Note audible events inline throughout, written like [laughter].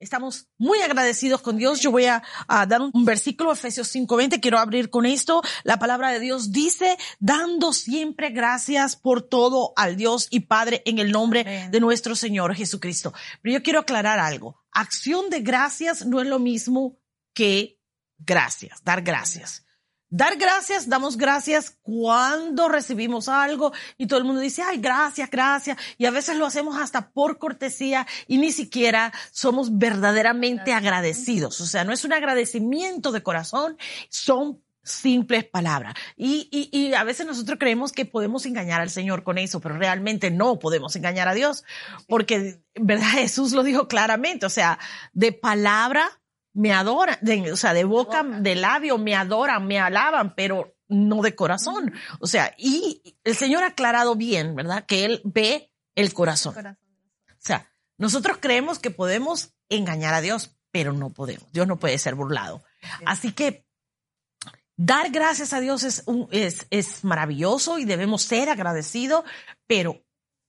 Estamos muy agradecidos con Dios. Yo voy a, dar un, versículo, Efesios 5:20. Quiero abrir con esto. La palabra de Dios dice, dando siempre gracias por todo al Dios y Padre en el nombre de nuestro Señor Jesucristo. Pero yo quiero aclarar algo. Acción de gracias no es lo mismo que gracias, dar gracias. Dar gracias, damos gracias cuando recibimos algo y todo el mundo dice, ay, gracias, gracias. Y a veces lo hacemos hasta por cortesía y ni siquiera somos verdaderamente agradecidos. O sea, no es un agradecimiento de corazón, son simples palabras. Y, y, y a veces nosotros creemos que podemos engañar al Señor con eso, pero realmente no podemos engañar a Dios porque, ¿verdad? [laughs] Jesús lo dijo claramente, o sea, de palabra me adoran, o sea, de boca, de labio me adoran, me alaban, pero no de corazón. O sea, y el Señor ha aclarado bien, ¿verdad? Que Él ve el corazón. O sea, nosotros creemos que podemos engañar a Dios, pero no podemos. Dios no puede ser burlado. Así que dar gracias a Dios es, un, es, es maravilloso y debemos ser agradecidos, pero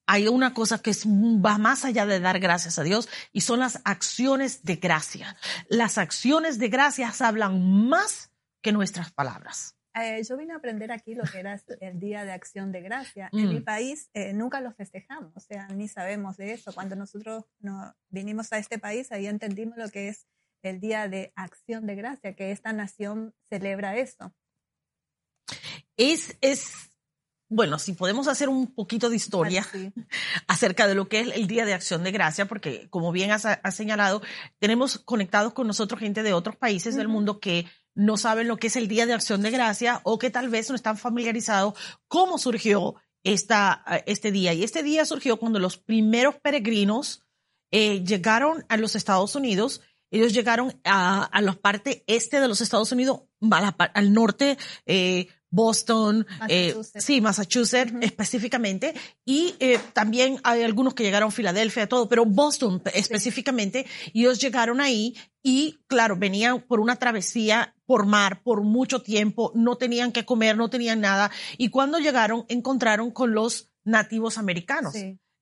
hay una cosa que es, va más allá de dar gracias a Dios y son las acciones de gracia. Las acciones de gracias hablan más que nuestras palabras. Eh, yo vine a aprender aquí lo que era el Día de Acción de Gracia. En mi mm. país eh, nunca lo festejamos, o sea, ni sabemos de eso. Cuando nosotros no, vinimos a este país, ahí entendimos lo que es el Día de Acción de Gracia, que esta nación celebra eso. Es, es bueno, si podemos hacer un poquito de historia [laughs] acerca de lo que es el Día de Acción de Gracia, porque como bien has, señalado, tenemos conectados con nosotros gente de otros países del mundo que no saben lo que es el Día de Acción de Gracia o que tal vez no están familiarizados cómo surgió esta, este día. Y este día surgió cuando los primeros peregrinos eh, llegaron a los Estados Unidos. Ellos llegaron a, a la parte este de los Estados Unidos, al norte, eh, Boston, eh, sí, Massachusetts específicamente, y eh, también hay algunos que llegaron a Filadelfia, todo, pero Boston específicamente, y ellos llegaron ahí y claro, venían por una travesía por mar por mucho tiempo, no tenían que comer, no tenían nada, y cuando llegaron encontraron con los nativos americanos.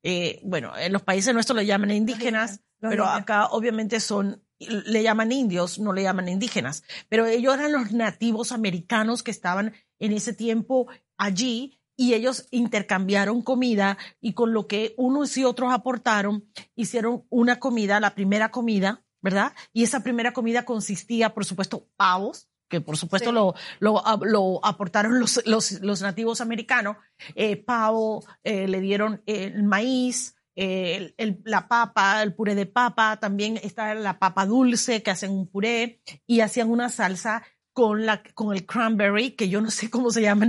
Eh, bueno, en los países nuestros le llaman indígenas, pero acá obviamente son le llaman indios, no le llaman indígenas, pero ellos eran los nativos americanos que estaban en ese tiempo allí y ellos intercambiaron comida y con lo que unos y otros aportaron, hicieron una comida, la primera comida, ¿verdad? Y esa primera comida consistía, por supuesto, pavos, que por supuesto lo, lo, lo, aportaron los, los, los nativos americanos, eh, pavo, eh, le dieron el maíz, el, la papa, el puré de papa, también está la papa dulce que hacen un puré y hacían una salsa con, la, con el cranberry, que yo no sé cómo se llama,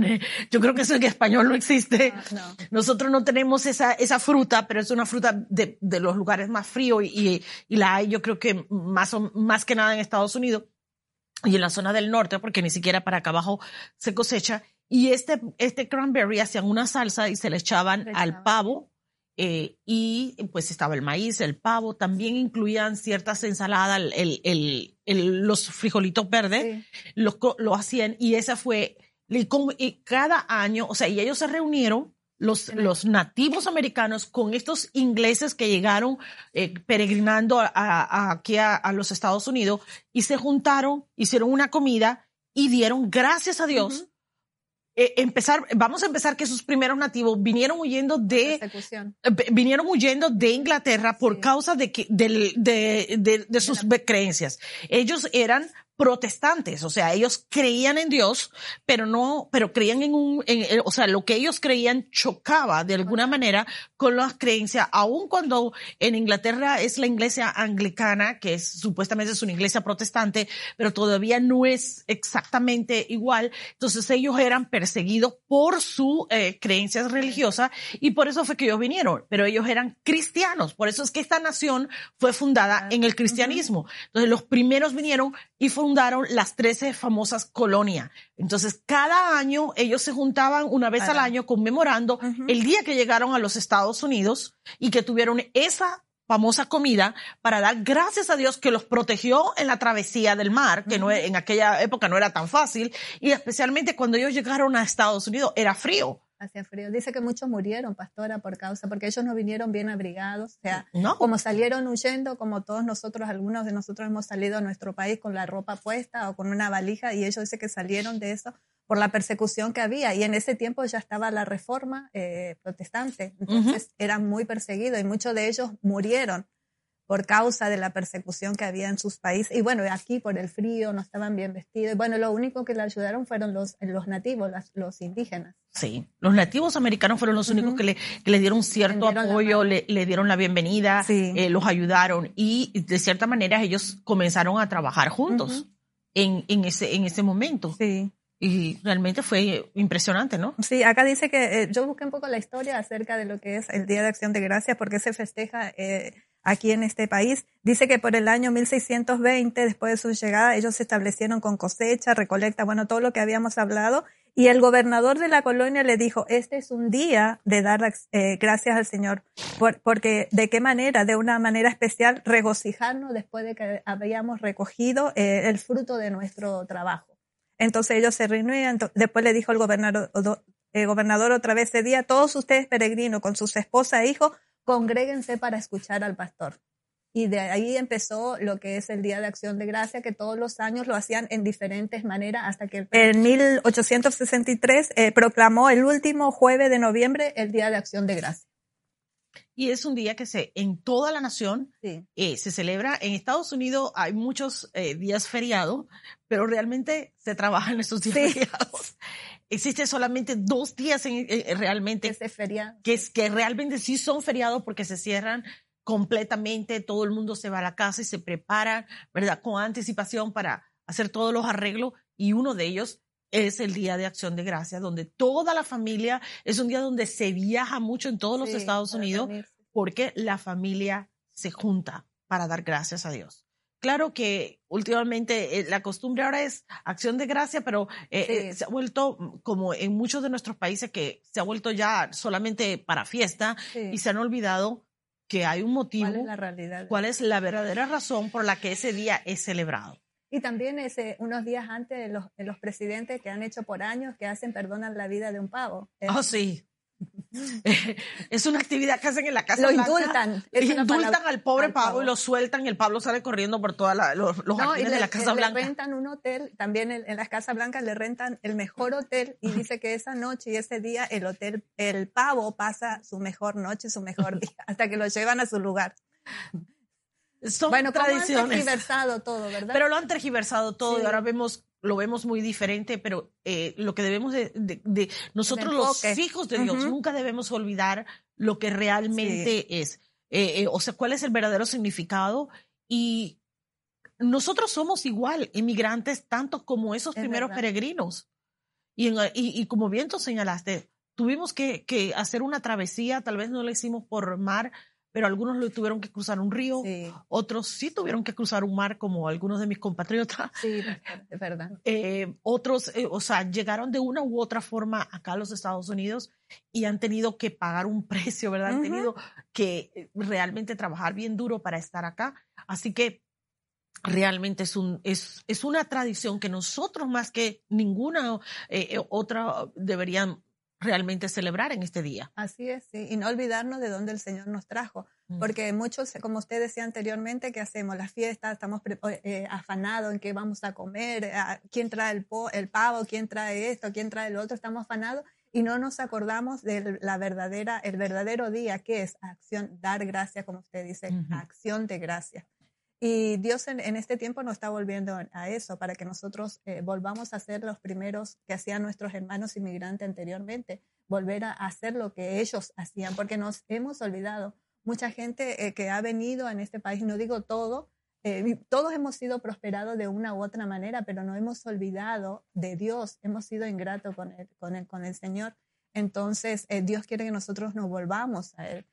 yo creo que eso en español no existe. Ah, Nosotros no tenemos esa, esa fruta, pero es una fruta de, de los lugares más fríos y, y, la hay yo creo que más, más que nada en Estados Unidos y en la zona del norte, porque ni siquiera para acá abajo se cosecha. Y este, este cranberry hacían una salsa y se le echaban al pavo eh, y pues estaba el maíz, el pavo, también incluían ciertas ensaladas, el, el, el, los frijolitos verdes, lo, lo, hacían y esa fue, y cada año, o sea, y ellos se reunieron, los, los nativos americanos con estos ingleses que llegaron eh, peregrinando a, aquí a, los Estados Unidos y se juntaron, hicieron una comida y dieron gracias a Dios eh, empezar, vamos a empezar que sus primeros nativos vinieron huyendo de, eh, vinieron huyendo de Inglaterra por causa de que, de, de, de, sus creencias. Ellos eran protestantes, o sea, ellos creían en Dios, pero no, pero creían en un, en, o sea, lo que ellos creían chocaba de alguna manera con las creencias, aun cuando en Inglaterra es la iglesia anglicana, que es supuestamente es una iglesia protestante, pero todavía no es exactamente igual. Entonces ellos eran perseguidos por su eh, creencias religiosas y por eso fue que ellos vinieron, pero ellos eran cristianos. Por eso es que esta nación fue fundada en el cristianismo. Entonces los primeros vinieron y fundaron las 13 famosas colonias. Entonces, cada año ellos se juntaban una vez al año conmemorando el día que llegaron a los Estados Unidos y que tuvieron esa famosa comida para dar gracias a Dios que los protegió en la travesía del mar, que no, en aquella época no era tan fácil, y especialmente cuando ellos llegaron a Estados Unidos era frío. Hacía frío. Dice que muchos murieron, pastora, por causa, porque ellos no vinieron bien abrigados. O sea, como salieron huyendo, como todos nosotros, algunos de nosotros hemos salido a nuestro país con la ropa puesta o con una valija, y ellos dicen que salieron de eso por la persecución que había. Y en ese tiempo ya estaba la reforma eh, protestante, entonces eran muy perseguidos y muchos de ellos murieron por causa de la persecución que había en sus países. Y bueno, aquí por el frío no estaban bien vestidos. Y bueno, lo único que le ayudaron fueron los, los nativos, los indígenas. Sí, los nativos americanos fueron los únicos que, le, que, le, dieron cierto apoyo, le, le, dieron la bienvenida, eh, los ayudaron y de cierta manera ellos comenzaron a trabajar juntos en, en, ese, en ese momento. Sí. Y realmente fue impresionante, ¿no? Sí, acá dice que eh, yo busqué un poco la historia acerca de lo que es el Día de Acción de Gracias, porque se festeja eh, aquí en este país. Dice que por el año 1620, después de su llegada, ellos se establecieron con cosecha, recolecta, bueno, todo lo que habíamos hablado. Y el gobernador de la colonia le dijo, este es un día de dar eh, gracias al Señor, porque de qué manera, de una manera especial, regocijarnos después de que habíamos recogido eh, el fruto de nuestro trabajo. Entonces ellos se reunían, después le dijo el gobernador, el gobernador otra vez ese día, todos ustedes peregrinos con sus esposas e hijos, congréguense para escuchar al pastor. Y de ahí empezó lo que es el Día de Acción de Gracia, que todos los años lo hacían en diferentes maneras hasta que en 1863 eh, proclamó el último jueves de noviembre el Día de Acción de Gracia. Y es un día que se en toda la nación eh, se celebra. En Estados Unidos hay muchos eh, días feriados, pero realmente se trabaja en esos días feriados existe solamente dos días en, eh, eh, realmente que, es, que realmente sí son feriados porque se cierran completamente, todo el mundo se va a la casa y se prepara, ¿verdad? Con anticipación para hacer todos los arreglos y uno de ellos es el Día de Acción de Gracias, donde toda la familia, es un día donde se viaja mucho en todos los Estados Unidos porque la familia se junta para dar gracias a Dios. Claro que últimamente eh, la costumbre ahora es acción de gracia, pero eh, eh, se ha vuelto como en muchos de nuestros países que se ha vuelto ya solamente para fiesta y se han olvidado que hay un motivo. ¿Cuál es la realidad? ¿Cuál es la verdadera razón por la que ese día es celebrado? Y también ese, unos días antes los, los presidentes que han hecho por años que hacen perdonan la vida de un pavo. Oh, sí. [laughs] es una actividad que hacen en la Casa lo Blanca. Indultan. indultan al pobre pavo, y lo sueltan y el Pablo sale corriendo por todos los, los de la Casa Blanca. Le rentan un hotel, también en, las Casas Blancas le rentan el mejor hotel y dice que esa noche y ese día el hotel, el pavo pasa su mejor noche, su mejor día, [laughs] hasta que lo llevan a su lugar. Son bueno, tradiciones. han tergiversado todo, ¿verdad? Pero lo han tergiversado todo y ahora vemos lo vemos muy diferente, pero eh, lo que debemos de, de, nosotros los hijos de Dios nunca debemos olvidar lo que realmente es, eh, eh, o sea, cuál es el verdadero significado. Y nosotros somos igual inmigrantes tanto como esos primeros peregrinos. Y, y, y, como bien tú señalaste, tuvimos que, que hacer una travesía, tal vez no lo hicimos por mar, pero algunos lo tuvieron que cruzar un río, otros sí tuvieron que cruzar un mar, como algunos de mis compatriotas. Sí, es verdad. [laughs] Eh, otros, eh, o sea, llegaron de una u otra forma acá a los Estados Unidos y han tenido que pagar un [laughs] precio, ¿verdad? Han tenido que eh, realmente trabajar bien duro para estar acá. Así que realmente es, un, es, es una tradición que nosotros más que ninguna otra deberían realmente celebrar en este día. Así es, sí. y no olvidarnos de dónde el Señor nos trajo, mm. porque muchos, como usted decía anteriormente, que hacemos las fiestas, estamos eh, afanados en qué vamos a comer, quién trae el, el pavo, quién trae esto, quién trae el otro, estamos afanados y no nos acordamos de la verdadera, el verdadero día que es acción, dar gracias, como usted dice, acción de gracia. Y Dios en, este tiempo nos está volviendo a eso, para que nosotros eh, volvamos a ser los primeros que hacían nuestros hermanos inmigrantes anteriormente, volver a hacer lo que ellos hacían, porque nos hemos olvidado. Mucha gente eh, que ha venido en este país, no digo todo, eh, todos hemos sido prosperados de una u otra manera, pero no hemos olvidado de Dios, hemos sido ingratos con el, con el, con el Señor. Entonces, Dios quiere que nosotros nos volvamos a Él.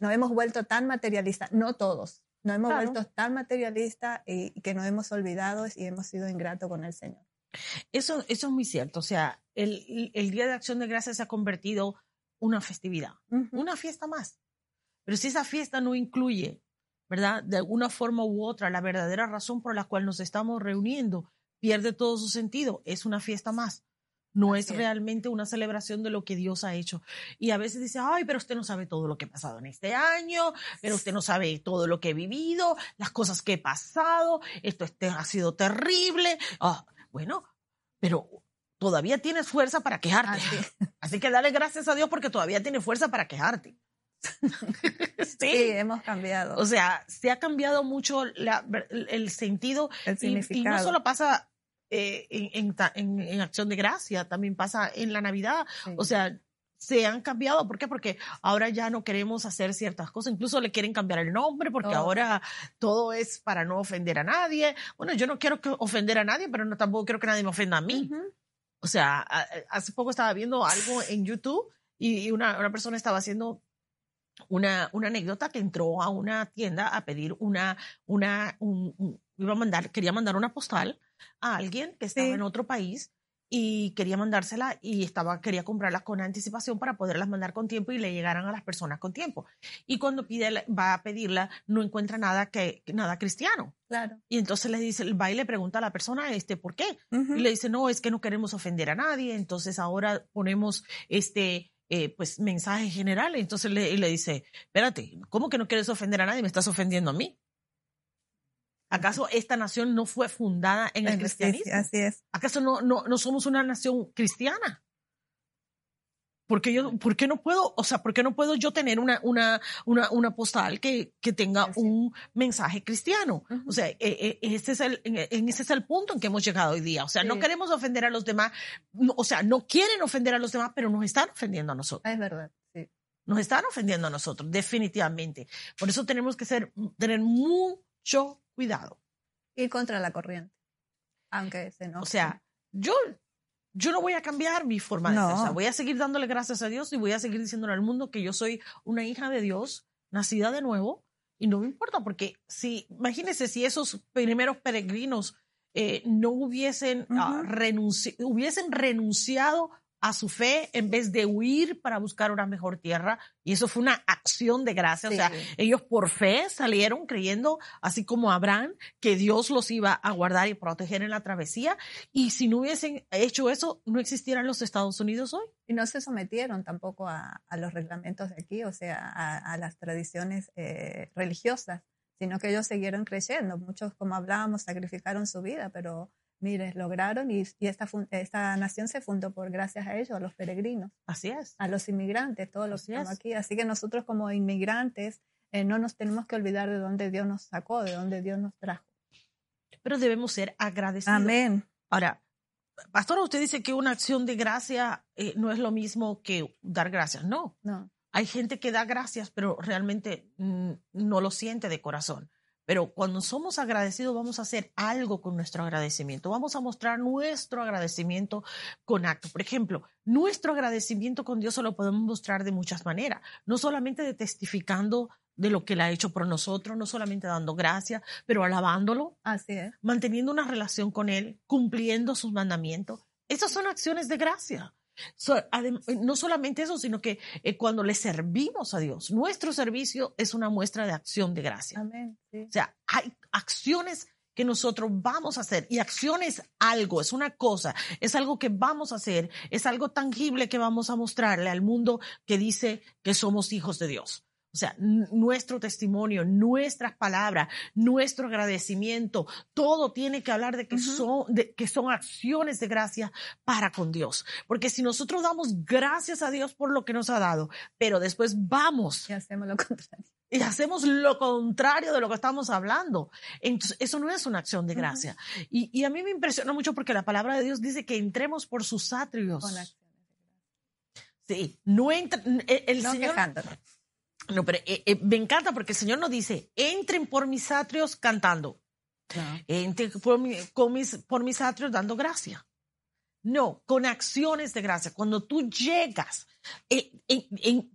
nos hemos vuelto tan materialistas, no todos, nos hemos vuelto tan materialistas y, que nos hemos olvidado y hemos sido ingratos con el Señor. Eso, eso es muy cierto. O sea, el, el Día de Acción de Gracias se ha convertido una festividad, una fiesta más. Pero si esa fiesta no incluye, ¿verdad? De alguna forma u otra, la verdadera razón por la cual nos estamos reuniendo, pierde todo su sentido. Es una fiesta más. No es realmente una celebración de lo que Dios ha hecho. Y a veces dice, ay, pero usted no sabe todo lo que ha pasado en este año, pero usted no sabe todo lo que he vivido, las cosas que he pasado, esto este ha sido terrible. Ah, bueno, pero todavía tienes fuerza para quejarte. Así. [laughs] que dale gracias a Dios porque todavía tiene fuerza para quejarte. [laughs] sí. hemos cambiado. O sea, se ha cambiado mucho el sentido. El significado. Y, no solo pasa eh, en, en, acción de gracia, también pasa en la Navidad. O sea, se han cambiado. ¿Por qué? Porque ahora ya no queremos hacer ciertas cosas. Incluso le quieren cambiar el nombre porque ahora todo es para no ofender a nadie. Bueno, yo no quiero ofender a nadie, pero no tampoco quiero que nadie me ofenda a mí. O sea, hace poco estaba viendo algo en YouTube y una, una persona estaba haciendo una, una, anécdota que entró a una tienda a pedir una, una, iba a mandar, quería mandar una postal a alguien que estaba en otro país y quería mandársela y estaba, quería comprarlas con anticipación para poderlas mandar con tiempo y le llegaran a las personas con tiempo. Y cuando pide, va a pedirla, no encuentra nada que, nada cristiano. Claro. Y entonces le dice, va y le pregunta a la persona, este, ¿por qué? Y le dice, no, es que no queremos ofender a nadie, entonces ahora ponemos este, eh, pues mensaje general. Entonces le, le dice, espérate, ¿cómo que no quieres ofender a nadie? Me estás ofendiendo a mí. ¿Acaso esta nación no fue fundada en el cristianismo? Así es. ¿Acaso no, no, no somos una nación cristiana? ¿Por qué, yo, ¿Por qué no puedo, o sea, por qué no puedo yo tener una, una, una, una postal que, que tenga un mensaje cristiano? O sea, e, e, ese es, el, ese es el punto en que hemos llegado hoy día. O sea, no queremos ofender a los demás, o sea, no quieren ofender a los demás, pero nos están ofendiendo a nosotros. Es verdad, sí. Nos están ofendiendo a nosotros, definitivamente. Por eso tenemos que ser, tener mucho cuidado. Ir contra la corriente, aunque se no. O sea, yo, yo no voy a cambiar mi forma de ser. voy a seguir dándole gracias a Dios y voy a seguir diciéndole al mundo que yo soy una hija de Dios, nacida de nuevo, y no me importa, porque si, imagínense si esos primeros peregrinos eh, no hubiesen, ah, hubiesen renunciado a su fe en vez de huir para buscar una mejor tierra. Y eso fue una acción de gracia. O sea, ellos por fe salieron creyendo, así como Abraham, que Dios los iba a guardar y proteger en la travesía. Y si no hubiesen hecho eso, no existieran los Estados Unidos hoy. Y no se sometieron tampoco a, los reglamentos de aquí, o sea, a, las tradiciones eh, religiosas, sino que ellos siguieron creyendo. Muchos, como hablábamos, sacrificaron su vida, pero Mire, lograron y, esta, esta nación se fundó por gracias a ellos, a los peregrinos. Así es. A los inmigrantes, todos los que estamos aquí. Así que nosotros como inmigrantes eh, no nos tenemos que olvidar de dónde Dios nos sacó, de dónde Dios nos trajo. Pero debemos ser agradecidos. Amén. Ahora, pastora, usted dice que una acción de gracia eh, no es lo mismo que dar gracias. No. No. Hay gente que da gracias, pero realmente mm, no lo siente de corazón. Pero cuando somos agradecidos vamos a hacer algo con nuestro agradecimiento. Vamos a mostrar nuestro agradecimiento con acto. Por ejemplo, nuestro agradecimiento con Dios se lo podemos mostrar de muchas maneras. No solamente de testificando de lo que Él ha hecho por nosotros, no solamente dando gracias, pero alabándolo. Así es. Manteniendo una relación con Él, cumpliendo sus mandamientos. Esas son acciones de gracia. Eh, no solamente eso, sino que eh, cuando le servimos a Dios, nuestro servicio es una muestra de acción de gracia. Amén, O sea, hay acciones que nosotros vamos a hacer y acciones algo, es una cosa, es algo que vamos a hacer, es algo tangible que vamos a mostrarle al mundo que dice que somos hijos de Dios. O sea, nuestro testimonio, nuestras palabras, nuestro agradecimiento, todo tiene que hablar de que, son, de que son acciones de gracia para con Dios. Porque si nosotros damos gracias a Dios por lo que nos ha dado, pero después vamos. Y hacemos lo contrario. Y hacemos lo contrario de lo que estamos hablando. Entonces, eso no es una acción de gracia. y, y, a mí me impresiona mucho porque la palabra de Dios dice que entremos por sus atrios. Sí, no entra, el, Señor. No, pero eh, eh, me encanta porque el Señor nos dice, entren por mis atrios cantando. Entren por, mis, por mis atrios dando gracia. No, con acciones de gracia. Cuando tú llegas, eh,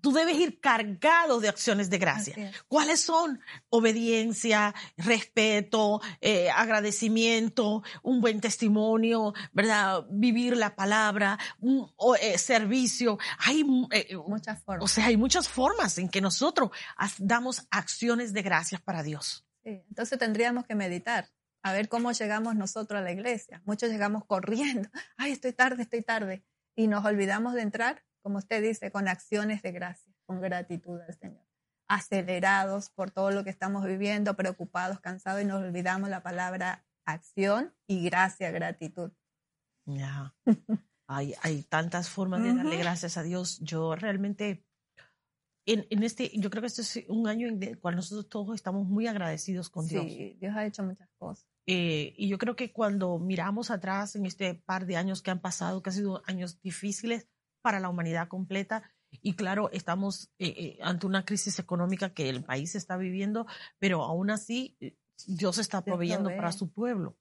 tú debes ir cargado de acciones de gracia. ¿Cuáles son? Obediencia, respeto, eh, agradecimiento, un buen testimonio, ¿verdad? Vivir la palabra, un, eh, servicio. Hay muchas formas. O sea, hay muchas formas en que nosotros damos acciones de gracias para Dios. Sí, entonces tendríamos que meditar a ver cómo llegamos nosotros a la iglesia. Muchos llegamos corriendo, [laughs] ay, estoy tarde, estoy tarde. Y nos olvidamos de entrar, como usted dice, con acciones de gracia, con gratitud al Señor. Acelerados por todo lo que estamos viviendo, preocupados, cansados, y nos olvidamos la palabra acción y gracia, gratitud. Ya. [laughs] hay, hay tantas formas de darle gracias a Dios. Yo realmente en, este, yo creo que este es un año en el cual nosotros todos estamos muy agradecidos con Dios. Sí, Dios ha hecho muchas cosas. Eh, y yo creo que cuando miramos atrás en este par de años que han pasado, que han sido años difíciles para la humanidad completa, y claro, estamos eh, eh, ante una crisis económica que el país está viviendo, pero aún así Dios está proveyendo para su pueblo,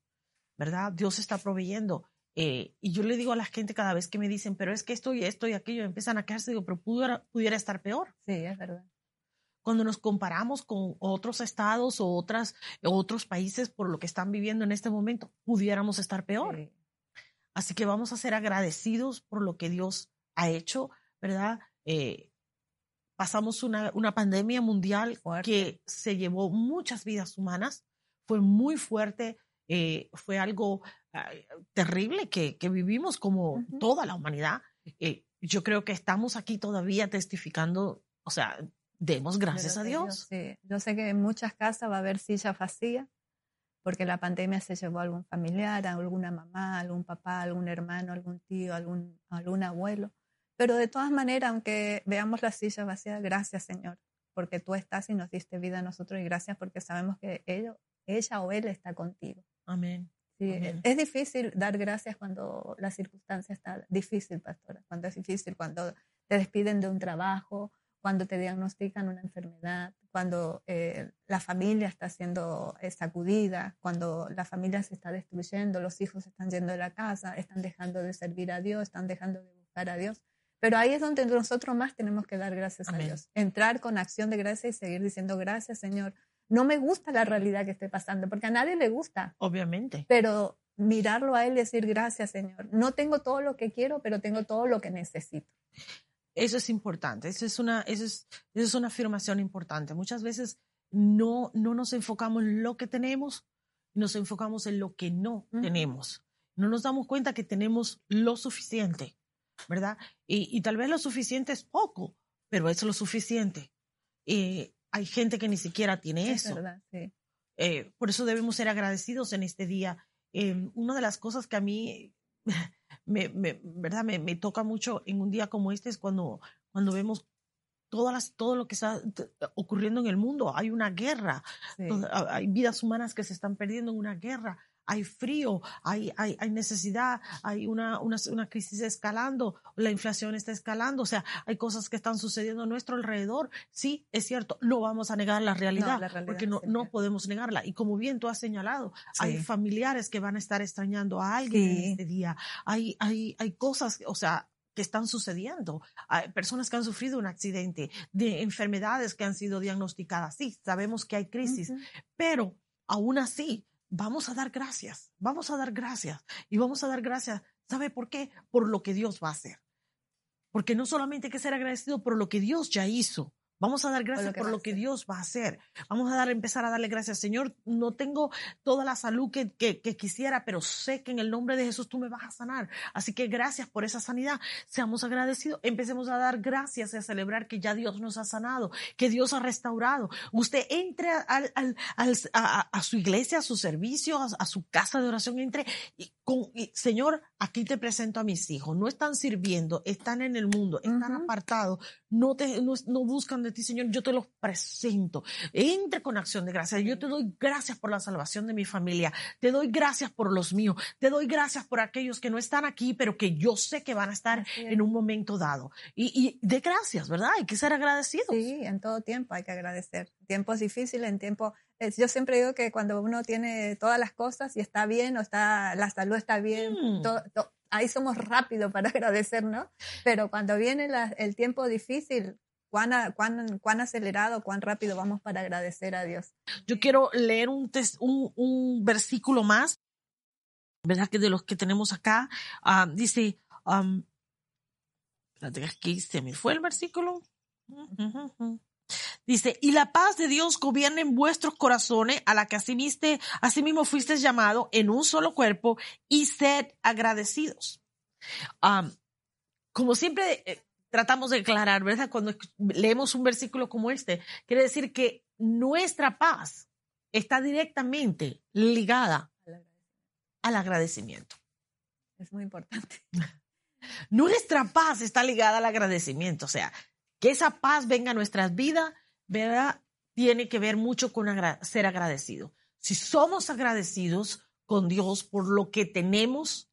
¿verdad? Dios está proveyendo. Eh, y yo le digo a la gente cada vez que me dicen, pero es que esto y esto y aquello, empiezan a quejarse, digo, pero pudiera, pudiera estar peor. Sí, es verdad. Cuando nos comparamos con otros estados o otras, otros países por lo que están viviendo en este momento, pudiéramos estar peor. Así que vamos a ser agradecidos por lo que Dios ha hecho, ¿verdad? Eh, pasamos una, una, pandemia mundial que se llevó muchas vidas humanas, fue muy fuerte, eh, fue algo terrible que, que, vivimos como toda la humanidad. Eh, yo creo que estamos aquí todavía testificando, o sea, demos gracias a Dios. Yo sé que en muchas casas va a haber silla vacía porque la pandemia se llevó a algún familiar, a alguna mamá, algún papá, algún hermano, algún tío, algún, algún abuelo. Pero de todas maneras, aunque veamos la silla vacía, gracias Señor, porque tú estás y nos diste vida a nosotros y gracias porque sabemos que ellos, ella o él está contigo. Amén. Sí, es difícil dar gracias cuando la circunstancia está difícil, pastora, cuando es difícil, cuando te despiden de un trabajo, cuando te diagnostican una enfermedad, cuando eh, la familia está siendo eh, sacudida, cuando la familia se está destruyendo, los hijos están yendo de la casa, están dejando de servir a Dios, están dejando de buscar a Dios. Pero ahí es donde nosotros más tenemos que dar gracias a Dios. Entrar con acción de gracia y seguir diciendo gracias, Señor, no me gusta la realidad que estoy pasando, porque a nadie le gusta. Obviamente. Pero mirarlo a él y decir, gracias Señor, no tengo todo lo que quiero, pero tengo todo lo que necesito. Eso es importante, eso es una, eso es, eso es una afirmación importante. Muchas veces no, no nos enfocamos en lo que tenemos, nos enfocamos en lo que no tenemos. No nos damos cuenta que tenemos lo suficiente, ¿verdad? Y, y, tal vez lo suficiente es poco, pero es lo suficiente. Y hay gente que ni siquiera tiene eso. Eh, por eso debemos ser agradecidos en este día. Eh, una de las cosas que a mí me, ¿verdad? Me, toca mucho en un día como este es cuando, cuando vemos todas las, todo lo que está ocurriendo en el mundo. Hay una guerra, hay vidas humanas que se están perdiendo en una guerra hay frío, hay, hay, hay necesidad, hay una, una, una, crisis escalando, la inflación está escalando, o sea, hay cosas que están sucediendo a nuestro alrededor. Sí, es cierto, no vamos a negar la realidad, porque no, no podemos negarla. Y como bien tú has señalado, hay familiares que van a estar extrañando a alguien en este día. Hay, hay, hay cosas, o sea, que están sucediendo. Hay personas que han sufrido un accidente, de enfermedades que han sido diagnosticadas. Sí, sabemos que hay crisis, pero aún así vamos a dar gracias, vamos a dar gracias y vamos a dar gracias. ¿Sabe por qué? Por lo que Dios va a hacer. Porque no solamente hay que ser agradecido por lo que Dios ya hizo, Vamos a dar gracias por lo que, Dios va a hacer. Vamos a dar, empezar a darle gracias. Señor, no tengo toda la salud que, que, quisiera, pero sé que en el nombre de Jesús tú me vas a sanar. Así que gracias por esa sanidad. Seamos agradecidos. Empecemos a dar gracias y a celebrar que ya Dios nos ha sanado, que Dios ha restaurado. Usted entre al, al, a, a, su iglesia, a su servicio, a, su casa de oración, entre y con, Señor, aquí te presento a mis hijos. No están sirviendo, están en el mundo, están apartados, no, te, no, no buscan de ti, Señor, yo te los presento. Entre con acción de gracias. Yo te doy gracias por la salvación de mi familia. Te doy gracias por los míos. Te doy gracias por aquellos que no están aquí, pero que yo sé que van a estar en un momento dado. Y, y de gracias, ¿verdad? Hay que ser agradecidos. Sí, en todo tiempo hay que agradecer. Tiempos difíciles, en tiempo yo siempre digo que cuando uno tiene todas las cosas y está bien o está la salud está bien, mm. ahí somos rápidos para [laughs] agradecer, ¿no? Pero cuando viene el tiempo difícil, cuán, cuán, cuán acelerado, cuán rápido vamos para agradecer a Dios. Yo quiero leer un, un, un versículo más, ¿verdad? Que de los que tenemos acá, ah, dice, um, espérate, aquí se me fue el versículo. Dice, y la paz de Dios gobierna en vuestros corazones, a la que asimismo, asimismo fuisteis llamado en un solo cuerpo, y sed agradecidos. como siempre eh, tratamos de aclarar, ¿verdad? Cuando leemos un versículo como este, quiere decir que nuestra paz está directamente ligada al agradecimiento. Es muy importante. [laughs] Nuestra paz está ligada al agradecimiento, o sea, que esa paz venga a nuestras vidas, ¿verdad? Tiene que ver mucho con ser agradecido. Si somos agradecidos con Dios por lo que tenemos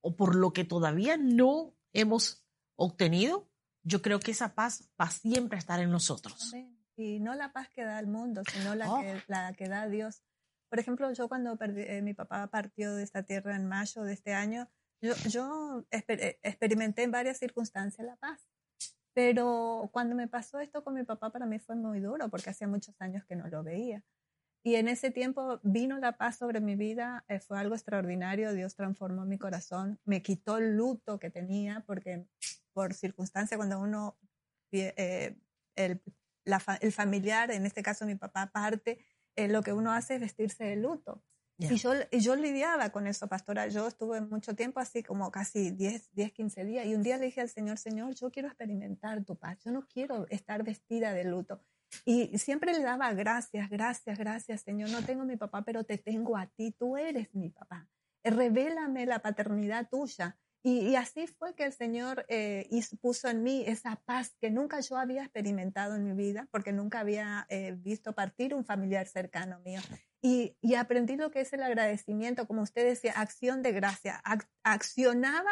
o por lo que todavía no hemos obtenido, yo creo que esa paz va siempre a estar en nosotros. Y no la paz que da el mundo, sino la, oh. que, la que da Dios. Por ejemplo, yo cuando eh, mi papá partió de esta tierra en mayo de este año, yo, yo eh, experimenté en varias circunstancias la paz. Pero cuando me pasó esto con mi papá, para mí fue muy duro porque hacía muchos años que no lo veía. Y en ese tiempo vino la paz sobre mi vida, eh, fue algo extraordinario, Dios transformó mi corazón, me quitó el luto que tenía, porque por circunstancia cuando uno, eh, el, el, familiar, en este caso mi papá, parte, eh, lo que uno hace es vestirse de luto. Y, yo, yo lidiaba con eso, pastora. Yo estuve mucho tiempo así, como casi 10, 10, 15 días. Y un día le dije al Señor, Señor, yo quiero experimentar tu paz. Yo no quiero estar vestida de luto. Y siempre le daba gracias, gracias, gracias, Señor. No tengo mi papá, pero te tengo a ti. Tú eres mi papá. Revélame la paternidad tuya. Y, así fue que el Señor eh, puso en mí esa paz que nunca yo había experimentado en mi vida, porque nunca había eh, visto partir un familiar cercano mío. Y, aprendí lo que es el agradecimiento, como usted decía, acción de gracia. accionaba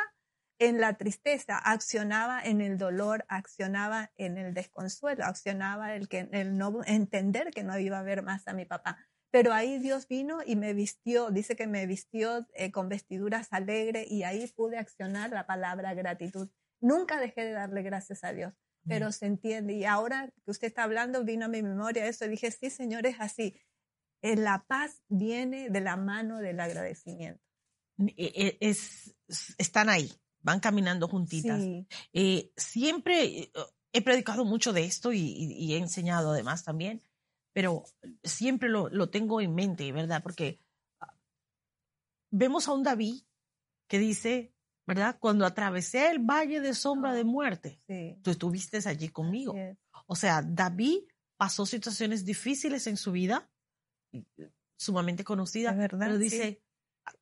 en la tristeza, accionaba en el dolor, accionaba en el desconsuelo, accionaba el, que, el no entender que no iba a ver más a mi papá. Pero ahí Dios vino y me vistió, dice que me vistió eh, con vestiduras alegres y ahí pude accionar la palabra gratitud. Nunca dejé de darle gracias a Dios, pero se entiende. Y ahora que usted está hablando, vino a mi memoria eso y dije, sí, Señor, es así. Eh, la paz viene de la mano del agradecimiento. E, e, es, están ahí, van caminando juntitas. Eh, siempre he predicado mucho de esto y, he enseñado además también pero siempre lo, lo tengo en mente, ¿verdad? Porque ah, vemos a un David que dice, ¿verdad? Cuando atravesé el valle de sombra de muerte, tú estuviste allí conmigo. O sea, David pasó situaciones difíciles en su vida, sumamente conocidas, ¿verdad? pero dice,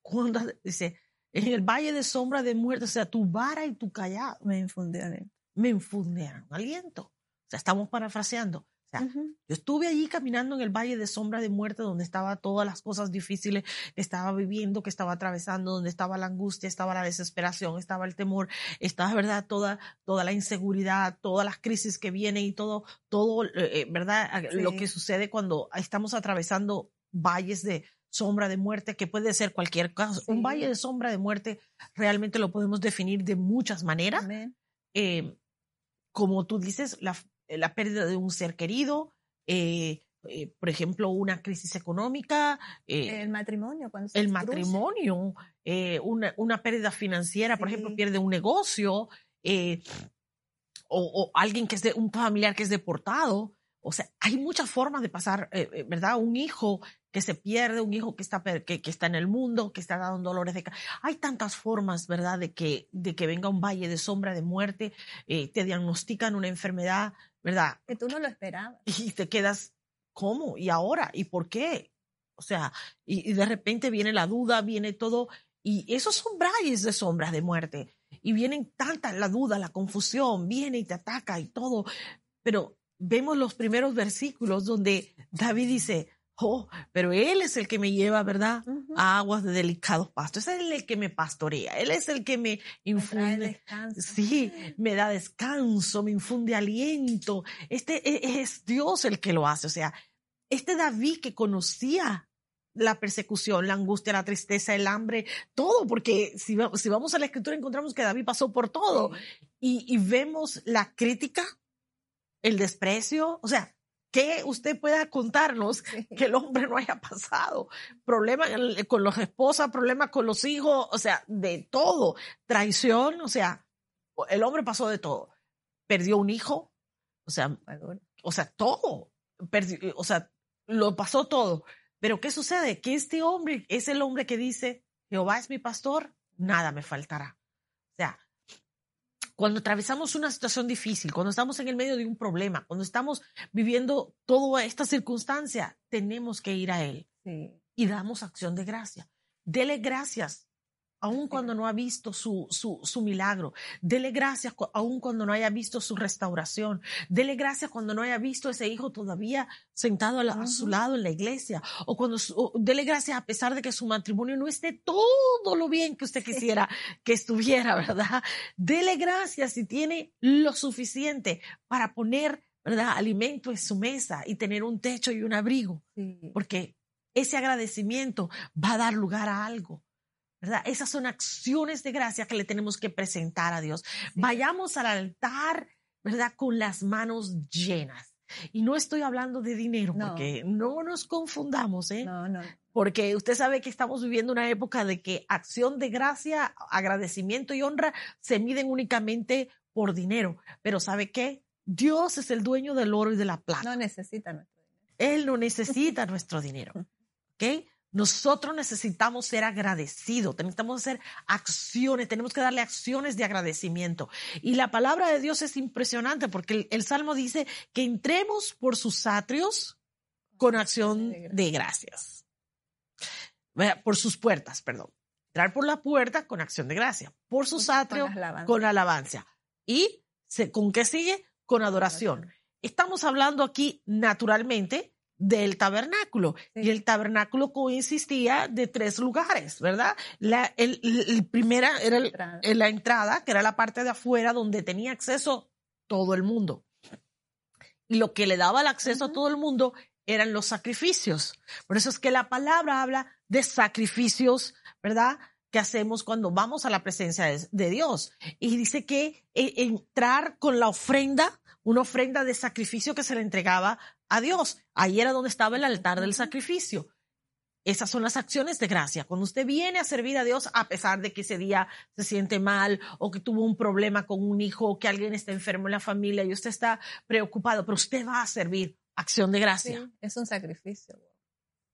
cuando, dice, en el valle de sombra de muerte, o sea, tu vara y tu callado me infundieron, me infundieron aliento. O sea, estamos parafraseando. Yo estuve allí caminando en el valle de sombra de muerte, donde estaba todas las cosas difíciles que estaba viviendo, que estaba atravesando, donde estaba la angustia, estaba la desesperación, estaba el temor, estaba, ¿verdad? Toda, toda la inseguridad, todas las crisis que vienen y todo, todo, eh, ¿verdad? Lo que sucede cuando estamos atravesando valles de sombra de muerte, que puede ser cualquier caso. Un valle de sombra de muerte realmente lo podemos definir de muchas maneras. Eh, como tú dices, la, la pérdida de un ser querido, eh, eh, por ejemplo, una crisis económica. el matrimonio, cuando El matrimonio, una, una, pérdida financiera, por ejemplo, pierde un negocio, o, alguien que es de, un familiar que es deportado. O sea, hay muchas formas de pasar, ¿verdad? Un hijo que se pierde, un hijo que está, que, que está en el mundo, que está dando dolores de Hay tantas formas, ¿verdad?, de que, de que venga un valle de sombra de muerte, te diagnostican una enfermedad, ¿verdad? Que tú no lo esperabas. Y te quedas, ¿cómo? ¿Y ahora? ¿Y por qué? O sea, y, de repente viene la duda, viene todo, y esos son brayes de sombras de muerte. Y vienen tantas, la duda, la confusión, viene y te ataca y todo. Pero vemos los primeros versículos donde David dice, Oh, pero Él es el que me lleva, ¿verdad? A aguas de delicados pastos. Es el que me pastorea. Él es el que me infunde. sí, me da descanso, me infunde aliento. Este e, es Dios el que lo hace. O sea, este David que conocía la persecución, la angustia, la tristeza, el hambre, todo, porque si, si vamos a la escritura encontramos que David pasó por todo y, y vemos la crítica, el desprecio, o sea, ¿Qué usted pueda contarnos que el hombre no haya pasado? Problemas con las esposas, problemas con los hijos, o sea, de todo. Traición, o sea, el hombre pasó de todo. Perdió un hijo, o sea, o sea, todo, o sea, lo pasó todo. Pero ¿qué sucede? Que este hombre es el hombre que dice, Jehová es mi pastor, nada me faltará. Cuando atravesamos una situación difícil, cuando estamos en el medio de un problema, cuando estamos viviendo toda esta circunstancia, tenemos que ir a Él y damos acción de gracia. Dele gracias aun cuando no ha visto su, su, su, milagro. Dele gracias aun cuando no haya visto su restauración. Dele gracias cuando no haya visto ese hijo todavía sentado a, su lado en la iglesia. O cuando dele gracias a pesar de que su matrimonio no esté todo lo bien que usted quisiera que estuviera, ¿verdad? Dele gracias si tiene lo suficiente para poner, ¿verdad? Alimento en su mesa y tener un techo y un abrigo. Porque ese agradecimiento va a dar lugar a algo. ¿Verdad? Esas son acciones de gracia que le tenemos que presentar a Dios. Vayamos al altar, ¿verdad? Con las manos llenas. Y no estoy hablando de dinero, porque no nos confundamos, ¿eh? No, no. Porque usted sabe que estamos viviendo una época de que acción de gracia, agradecimiento y honra se miden únicamente por dinero. Pero ¿sabe qué? Dios es el dueño del oro y de la plata. No necesita nuestro dinero. Él no necesita [laughs] nuestro dinero. ¿Ok? Nosotros necesitamos ser agradecidos, necesitamos hacer acciones, tenemos que darle acciones de agradecimiento. Y la palabra de Dios es impresionante porque el, Salmo dice que entremos por sus atrios con acción de gracias. Por sus puertas, perdón. Entrar por la puerta con acción de gracia. Por sus atrios con alabanza. ¿Y con qué sigue? Con adoración. Estamos hablando aquí naturalmente del tabernáculo. Y el tabernáculo consistía de tres lugares, ¿verdad? La el, primera era la entrada, que era la parte de afuera donde tenía acceso todo el mundo. Y lo que le daba el acceso a todo el mundo eran los sacrificios. Por eso es que la palabra habla de sacrificios, ¿verdad? Que hacemos cuando vamos a la presencia de, Dios. Y dice que eh, entrar con la ofrenda, una ofrenda de sacrificio que se le entregaba a Dios. Ahí era donde estaba el altar del sacrificio. Esas son las acciones de gracia. Cuando usted viene a servir a Dios, a pesar de que ese día se siente mal o que tuvo un problema con un hijo o que alguien está enfermo en la familia y usted está preocupado, pero usted va a servir. Acción de gracia. es un sacrificio.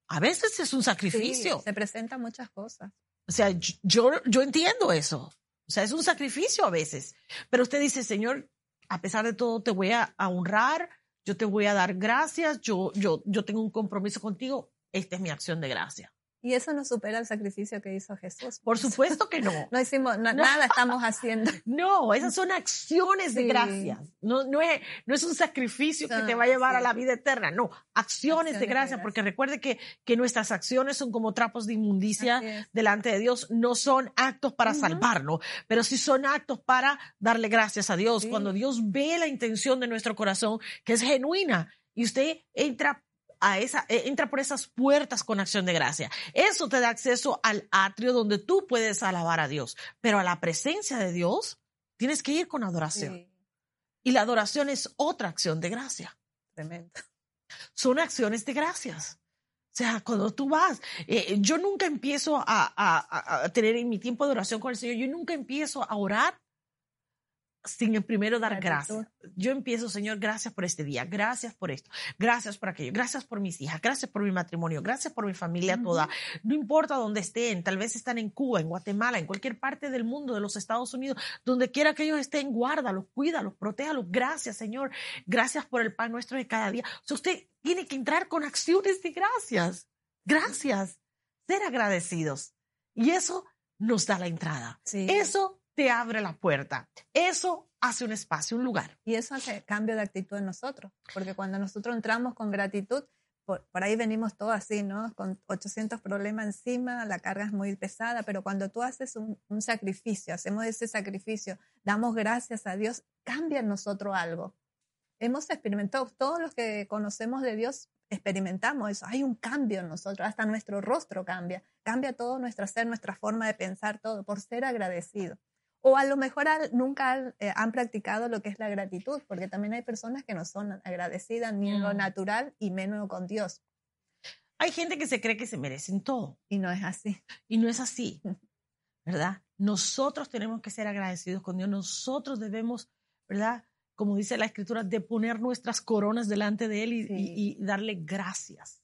A veces es un sacrificio. se presentan muchas cosas. O sea, yo, yo entiendo eso. O sea, es un sacrificio a veces. Pero usted dice, Señor, a pesar de todo, te voy a honrar, yo te voy a dar gracias, yo, yo, yo tengo un compromiso contigo, esta es mi acción de gracia. Y eso no supera el sacrificio que hizo Jesús. Por supuesto que no. [laughs] no hicimos, nada estamos haciendo. [laughs] No, esas son acciones de gracia. No, no, es, no es un sacrificio que te va a llevar a la vida eterna. No, acciones, de, gracia, porque recuerde que, que nuestras acciones son como trapos de inmundicia delante de Dios. No son actos para salvarnos, pero sí son actos para darle gracias a Dios. Cuando Dios ve la intención de nuestro corazón, que es genuina, y usted entra a esa, e, entra por esas puertas con acción de gracia. Eso te da acceso al atrio donde tú puedes alabar a Dios, pero a la presencia de Dios tienes que ir con adoración. Y la adoración es otra acción de gracia. Tremendo. Son acciones de gracias. O sea, cuando tú vas, eh, yo nunca empiezo a, a, a, tener en mi tiempo de oración con el Señor, yo nunca empiezo a orar sin el primero dar gracias. Yo empiezo, Señor, gracias por este día, gracias por esto, gracias por aquello, gracias por mis hijas, gracias por mi matrimonio, gracias por mi familia toda. No importa dónde estén, tal vez están en Cuba, en Guatemala, en cualquier parte del mundo, de los Estados Unidos, donde quiera que ellos estén, guárdalos, cuídalos, protéjalos. Gracias, Señor. Gracias por el pan nuestro de cada día. O sea, usted tiene que entrar con acciones de gracias. Gracias. Ser agradecidos. Y eso nos da la entrada. Eso te abre la puerta. Eso hace un espacio, un lugar. Y eso hace cambio de actitud en nosotros, porque cuando nosotros entramos con gratitud, por, ahí venimos todos así, ¿no? Con 800 problemas encima, la carga es muy pesada, pero cuando tú haces un, un sacrificio, hacemos ese sacrificio, damos gracias a Dios, cambia en nosotros algo. Hemos experimentado, todos los que conocemos de Dios experimentamos eso, hay un cambio en nosotros, hasta nuestro rostro cambia, cambia todo nuestro ser, nuestra forma de pensar, todo, por ser agradecido. O a lo mejor nunca eh, han practicado lo que es la gratitud, porque también hay personas que no son agradecidas ni en lo natural y menos con Dios. Hay gente que se cree que se merecen todo. Y no es así. Y no es así, [laughs] ¿verdad? Nosotros tenemos que ser agradecidos con Dios. Nosotros debemos, ¿verdad? como dice la escritura, de poner nuestras coronas delante de Él y darle gracias.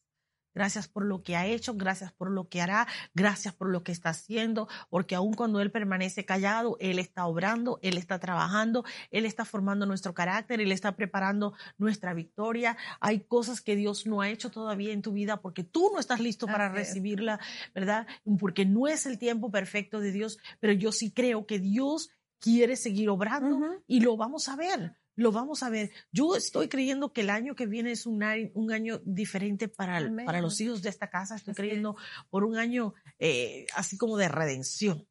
Gracias por lo que ha hecho, gracias por lo que hará, gracias por lo que está haciendo, porque aun cuando Él permanece callado, Él está obrando, Él está trabajando, Él está formando nuestro carácter, Él está preparando nuestra victoria. Hay cosas que Dios no ha hecho todavía en tu vida porque tú no estás listo para recibirla, ¿verdad? Porque no es el tiempo perfecto de Dios, pero yo sí creo que Dios quiere seguir obrando y lo vamos a ver lo vamos a ver. Yo estoy creyendo que el año que viene es un año, un año diferente para, para los hijos de esta casa. Estoy creyendo por un año eh, así como de redención.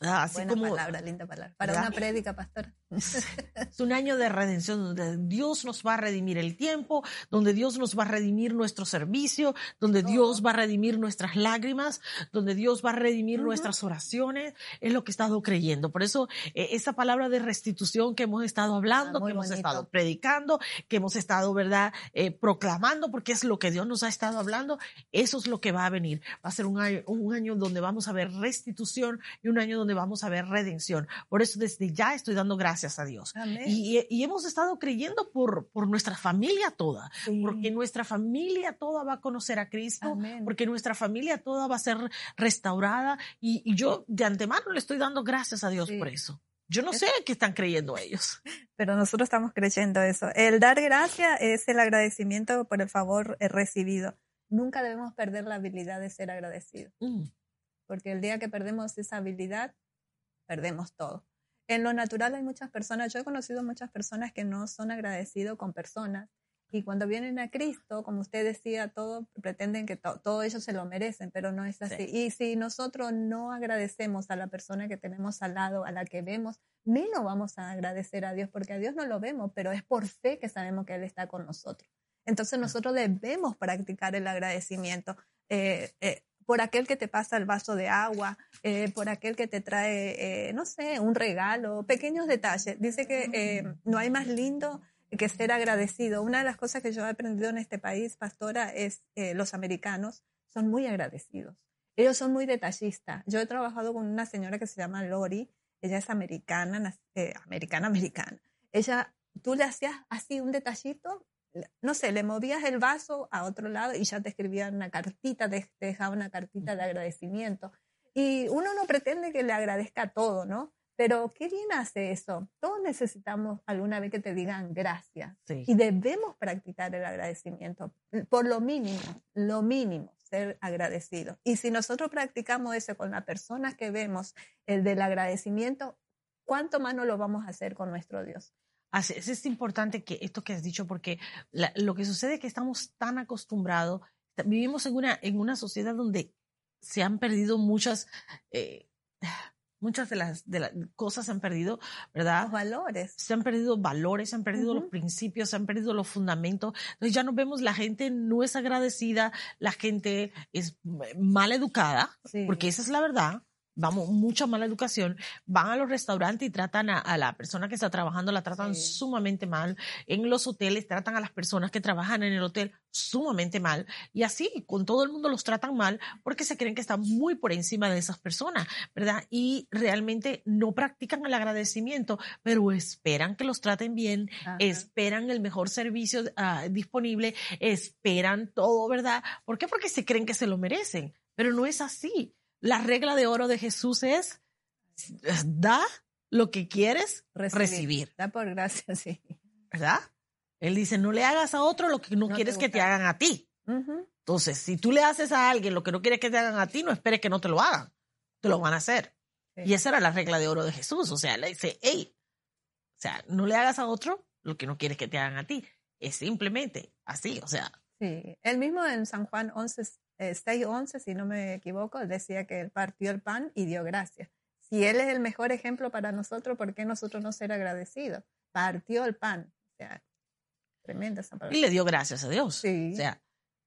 Así Buena como, palabra, linda palabra. Para una prédica, pastor. Es un año de redención donde Dios nos va a redimir el tiempo, donde Dios nos va a redimir nuestro servicio, donde Dios va a redimir nuestras lágrimas, donde Dios va a redimir nuestras oraciones. Es lo que he estado creyendo. Por eso eh, esa palabra de restitución que hemos estado hablando, ah, que hemos estado predicando, que hemos estado, ¿verdad?, eh, proclamando, porque es lo que Dios nos ha estado hablando, eso es lo que va a venir. Va a ser un año, un año donde vamos a ver restitución y un año donde vamos a ver redención. Por eso desde ya estoy dando gracias a Dios. Y, hemos estado creyendo por, por nuestra familia toda, porque nuestra familia toda va a conocer a Cristo, porque nuestra familia toda va a ser restaurada. Y, yo de antemano le estoy dando gracias a Dios por eso. Yo no sé qué están creyendo ellos. [laughs] Pero nosotros estamos creyendo eso. El dar gracias es el agradecimiento por el favor recibido. Nunca debemos perder la habilidad de ser agradecidos. Mm. Porque el día que perdemos esa habilidad, perdemos todo. En lo natural hay muchas personas, yo he conocido muchas personas que no son agradecidos con personas y cuando vienen a Cristo, como usted decía, todo pretenden que todo ellos se lo merecen, pero no es así. Y si nosotros no agradecemos a la persona que tenemos al lado, a la que vemos, menos vamos a agradecer a Dios, porque a Dios no lo vemos, pero es por fe que sabemos que Él está con nosotros. Entonces nosotros debemos practicar el agradecimiento. Eh, eh, por aquel que te pasa el vaso de agua, eh, por aquel que te trae, eh, no sé, un regalo, pequeños detalles. Dice que eh, no hay más lindo que ser agradecido. Una de las cosas que yo he aprendido en este país, pastora, es los americanos son muy agradecidos. Ellos son muy detallistas. Yo he trabajado con una señora que se llama Lori. Ella es americana, americana, americana. Ella, tú le hacías así un detallito no sé, le movías el vaso a otro lado y ya te escribían una cartita, te, dejaba una cartita de agradecimiento. Y uno no pretende que le agradezca todo, ¿no? Pero qué bien hace eso. Todos necesitamos alguna vez que te digan gracias. Y debemos practicar el agradecimiento. Por lo mínimo, lo mínimo, ser agradecido. Y si nosotros practicamos eso con las personas que vemos, el del agradecimiento, ¿cuánto más no lo vamos a hacer con nuestro Dios? Es importante que esto que has dicho, porque lo que sucede es que estamos tan acostumbrados, vivimos en una, en una sociedad donde se han perdido muchas, eh, [sighs] muchas de las, de las cosas se han perdido, ¿verdad? Los valores. Se han perdido valores, se han perdido los principios, se han perdido los fundamentos. Entonces ya no vemos, la gente no es agradecida, la gente es mal educada, porque esa es la verdad vamos, mucha mala educación, van a los restaurantes y tratan a, la persona que está trabajando, la tratan sumamente mal. En los hoteles tratan a las personas que trabajan en el hotel sumamente mal. Y así, con todo el mundo los tratan mal porque se creen que están muy por encima de esas personas, ¿verdad? Y realmente no practican el agradecimiento, pero esperan que los traten bien, esperan el mejor servicio ah, disponible, esperan todo, ¿verdad? ¿Por qué? Porque se creen que se lo merecen. Pero no es así. La regla de oro de Jesús es, da lo que quieres recibir. Da por gracia, sí. ¿Verdad? Él dice, no le hagas a otro lo que no, quieres que te hagan a ti. Entonces, si tú le haces a alguien lo que no quieres que te hagan a ti, no esperes que no te lo hagan. Te lo van a hacer. Y esa era la regla de oro de Jesús. O sea, le dice, hey, o sea, no le hagas a otro lo que no quieres que te hagan a ti. Es simplemente así, o sea. Sí, él mismo en San Juan 11, 6.11, eh, si no me equivoco, decía que él partió el pan y dio gracias. Si él es el mejor ejemplo para nosotros, ¿por qué nosotros no ser agradecidos? Partió el pan. O sea, tremenda esa palabra. Y le dio gracias a Dios. Sí. O sea,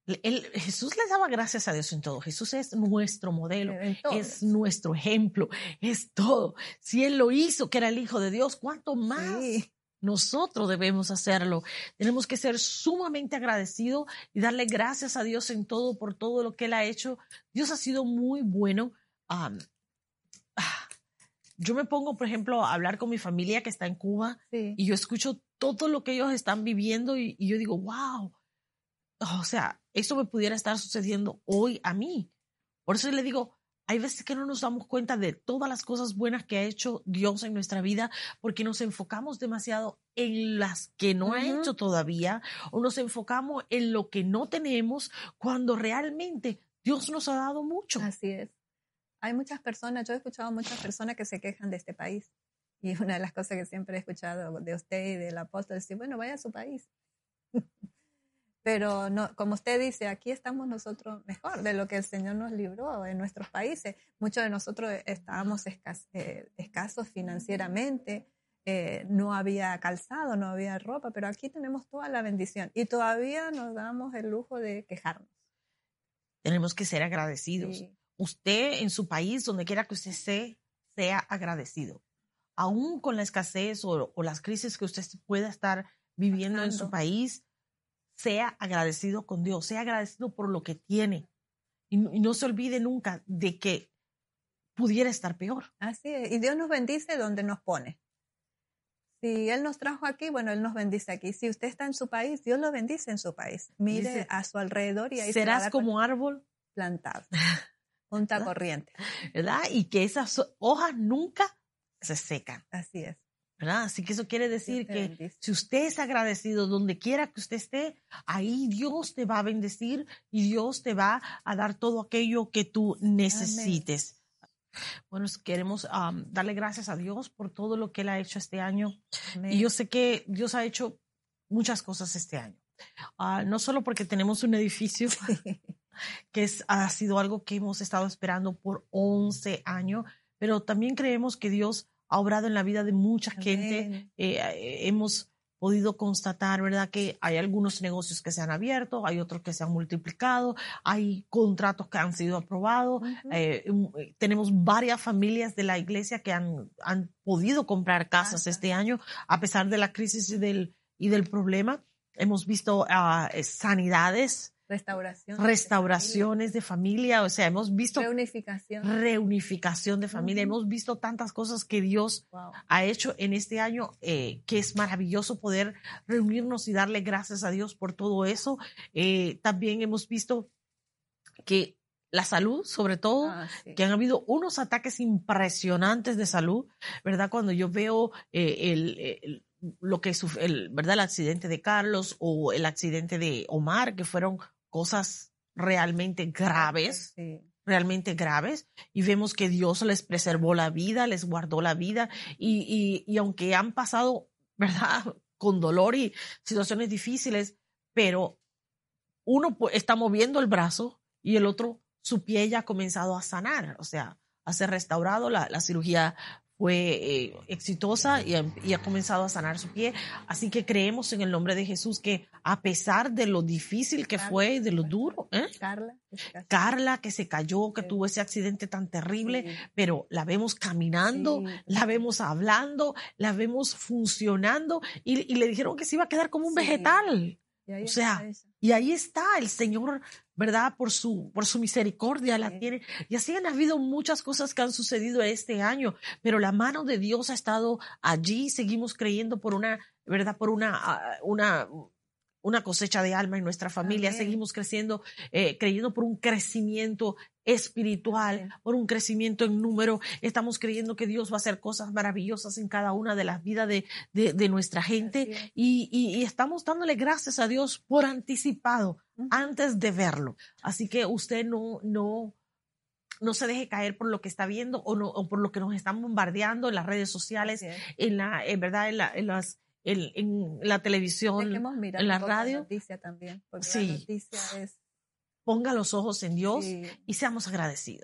Jesús le daba gracias a Dios en todo. Jesús es nuestro modelo, es nuestro ejemplo, es todo. Si Él lo hizo, que era el Hijo de Dios, ¿cuánto más? Sí. Nosotros debemos hacerlo. Tenemos que ser sumamente agradecidos y darle gracias a Dios en todo por todo lo que Él ha hecho. Dios ha sido muy bueno. Ah, yo me pongo, por ejemplo, a hablar con mi familia que está en Cuba y yo escucho todo lo que ellos están viviendo y, yo digo, wow, o sea, eso me pudiera estar sucediendo hoy a mí. Por eso le digo, hay veces que no nos damos cuenta de todas las cosas buenas que ha hecho Dios en nuestra vida porque nos enfocamos demasiado en las que no ha hecho todavía o nos enfocamos en lo que no tenemos cuando realmente Dios nos ha dado mucho. Así es. Hay muchas personas, yo he escuchado muchas personas que se quejan de este país. Y una de las cosas que siempre he escuchado de usted y del apóstol es decir, bueno, vaya a su país. Pero no, como usted dice, aquí estamos nosotros mejor de lo que el Señor nos libró en nuestros países. Muchos de nosotros estábamos eh, escasos financieramente, eh, no había calzado, no había ropa, pero aquí tenemos toda la bendición y todavía nos damos el lujo de quejarnos. Tenemos que ser agradecidos. Usted en su país, donde quiera que usted esté, sea agradecido. Aún con la escasez o, las crisis que usted pueda estar viviendo en su país, sea agradecido con Dios, sea agradecido por lo que tiene. Y, no se olvide nunca de que pudiera estar peor. Así es. Y Dios nos bendice donde nos pone. Si Él nos trajo aquí, bueno, Él nos bendice aquí. Si usted está en su país, Dios lo bendice en su país. Mire a su alrededor y ahí serás como árbol plantado, [laughs] junta corriente. ¿Verdad? Y que esas hojas nunca se secan. Así es. ¿Verdad? Así que eso quiere decir que si usted es agradecido donde quiera que usted esté, ahí Dios te va a bendecir y Dios te va a dar todo aquello que tú necesites. Bueno, queremos darle gracias a Dios por todo lo que Él ha hecho este año. Y yo sé que Dios ha hecho muchas cosas este año. Ah, no solo porque tenemos un edificio, [laughs] que es, ha sido algo que hemos estado esperando por 11 años, pero también creemos que Dios ha obrado en la vida de mucha gente. Eh, eh, hemos podido constatar, ¿verdad? Que hay algunos negocios que se han abierto, hay otros que se han multiplicado, hay contratos que han sido aprobados, eh, tenemos varias familias de la iglesia que han, han podido comprar casas este año a pesar de la crisis y del, y del problema. Hemos visto ah, sanidades Restauración. Restauraciones de familia. o sea, hemos visto... Reunificación. Reunificación de familia. Hemos visto tantas cosas que Dios ha hecho en este año, eh, que es maravilloso poder reunirnos y darle gracias a Dios por todo eso. Eh, también hemos visto que la salud, sobre todo, ah, que han habido unos ataques impresionantes de salud, ¿verdad? Cuando yo veo eh, el, lo que el, ¿verdad? el accidente de Carlos o el accidente de Omar, que fueron cosas realmente graves, realmente graves, y vemos que Dios les preservó la vida, les guardó la vida, y, y, aunque han pasado, [laughs] ¿verdad?, con dolor y situaciones difíciles, pero uno está moviendo el brazo y el otro, su pie ya ha comenzado a sanar, o sea, a ser restaurado, la, la cirugía fue eh, exitosa y ha, comenzado a sanar su pie. Así que creemos en el nombre de Jesús que a pesar de lo difícil que fue, de lo duro, ¿eh? Carla, Carla que se cayó, que tuvo ese accidente tan terrible, pero la vemos caminando, la vemos hablando, la vemos funcionando y, y, le dijeron que se iba a quedar como un vegetal. O sea, y ahí está el Señor, ¿verdad? Por su, por su misericordia la tiene. Y así han habido muchas cosas que han sucedido este año, pero la mano de Dios ha estado allí. Seguimos creyendo por una, ¿verdad? Por una, ah, una, una cosecha de alma en nuestra familia. Seguimos creciendo, eh, creyendo por un crecimiento espiritual, por un crecimiento en número. Estamos creyendo que Dios va a hacer cosas maravillosas en cada una de las vidas de, de, nuestra gente y, y, estamos dándole gracias a Dios por anticipado antes de verlo. Así que usted no, no, no se deje caer por lo que está viendo o, no, o por lo que nos están bombardeando en las redes sociales, en la, en verdad, en, la, en las en, la televisión, en la radio. noticia también, sí. noticia es... Ponga los ojos en Dios y seamos agradecidos.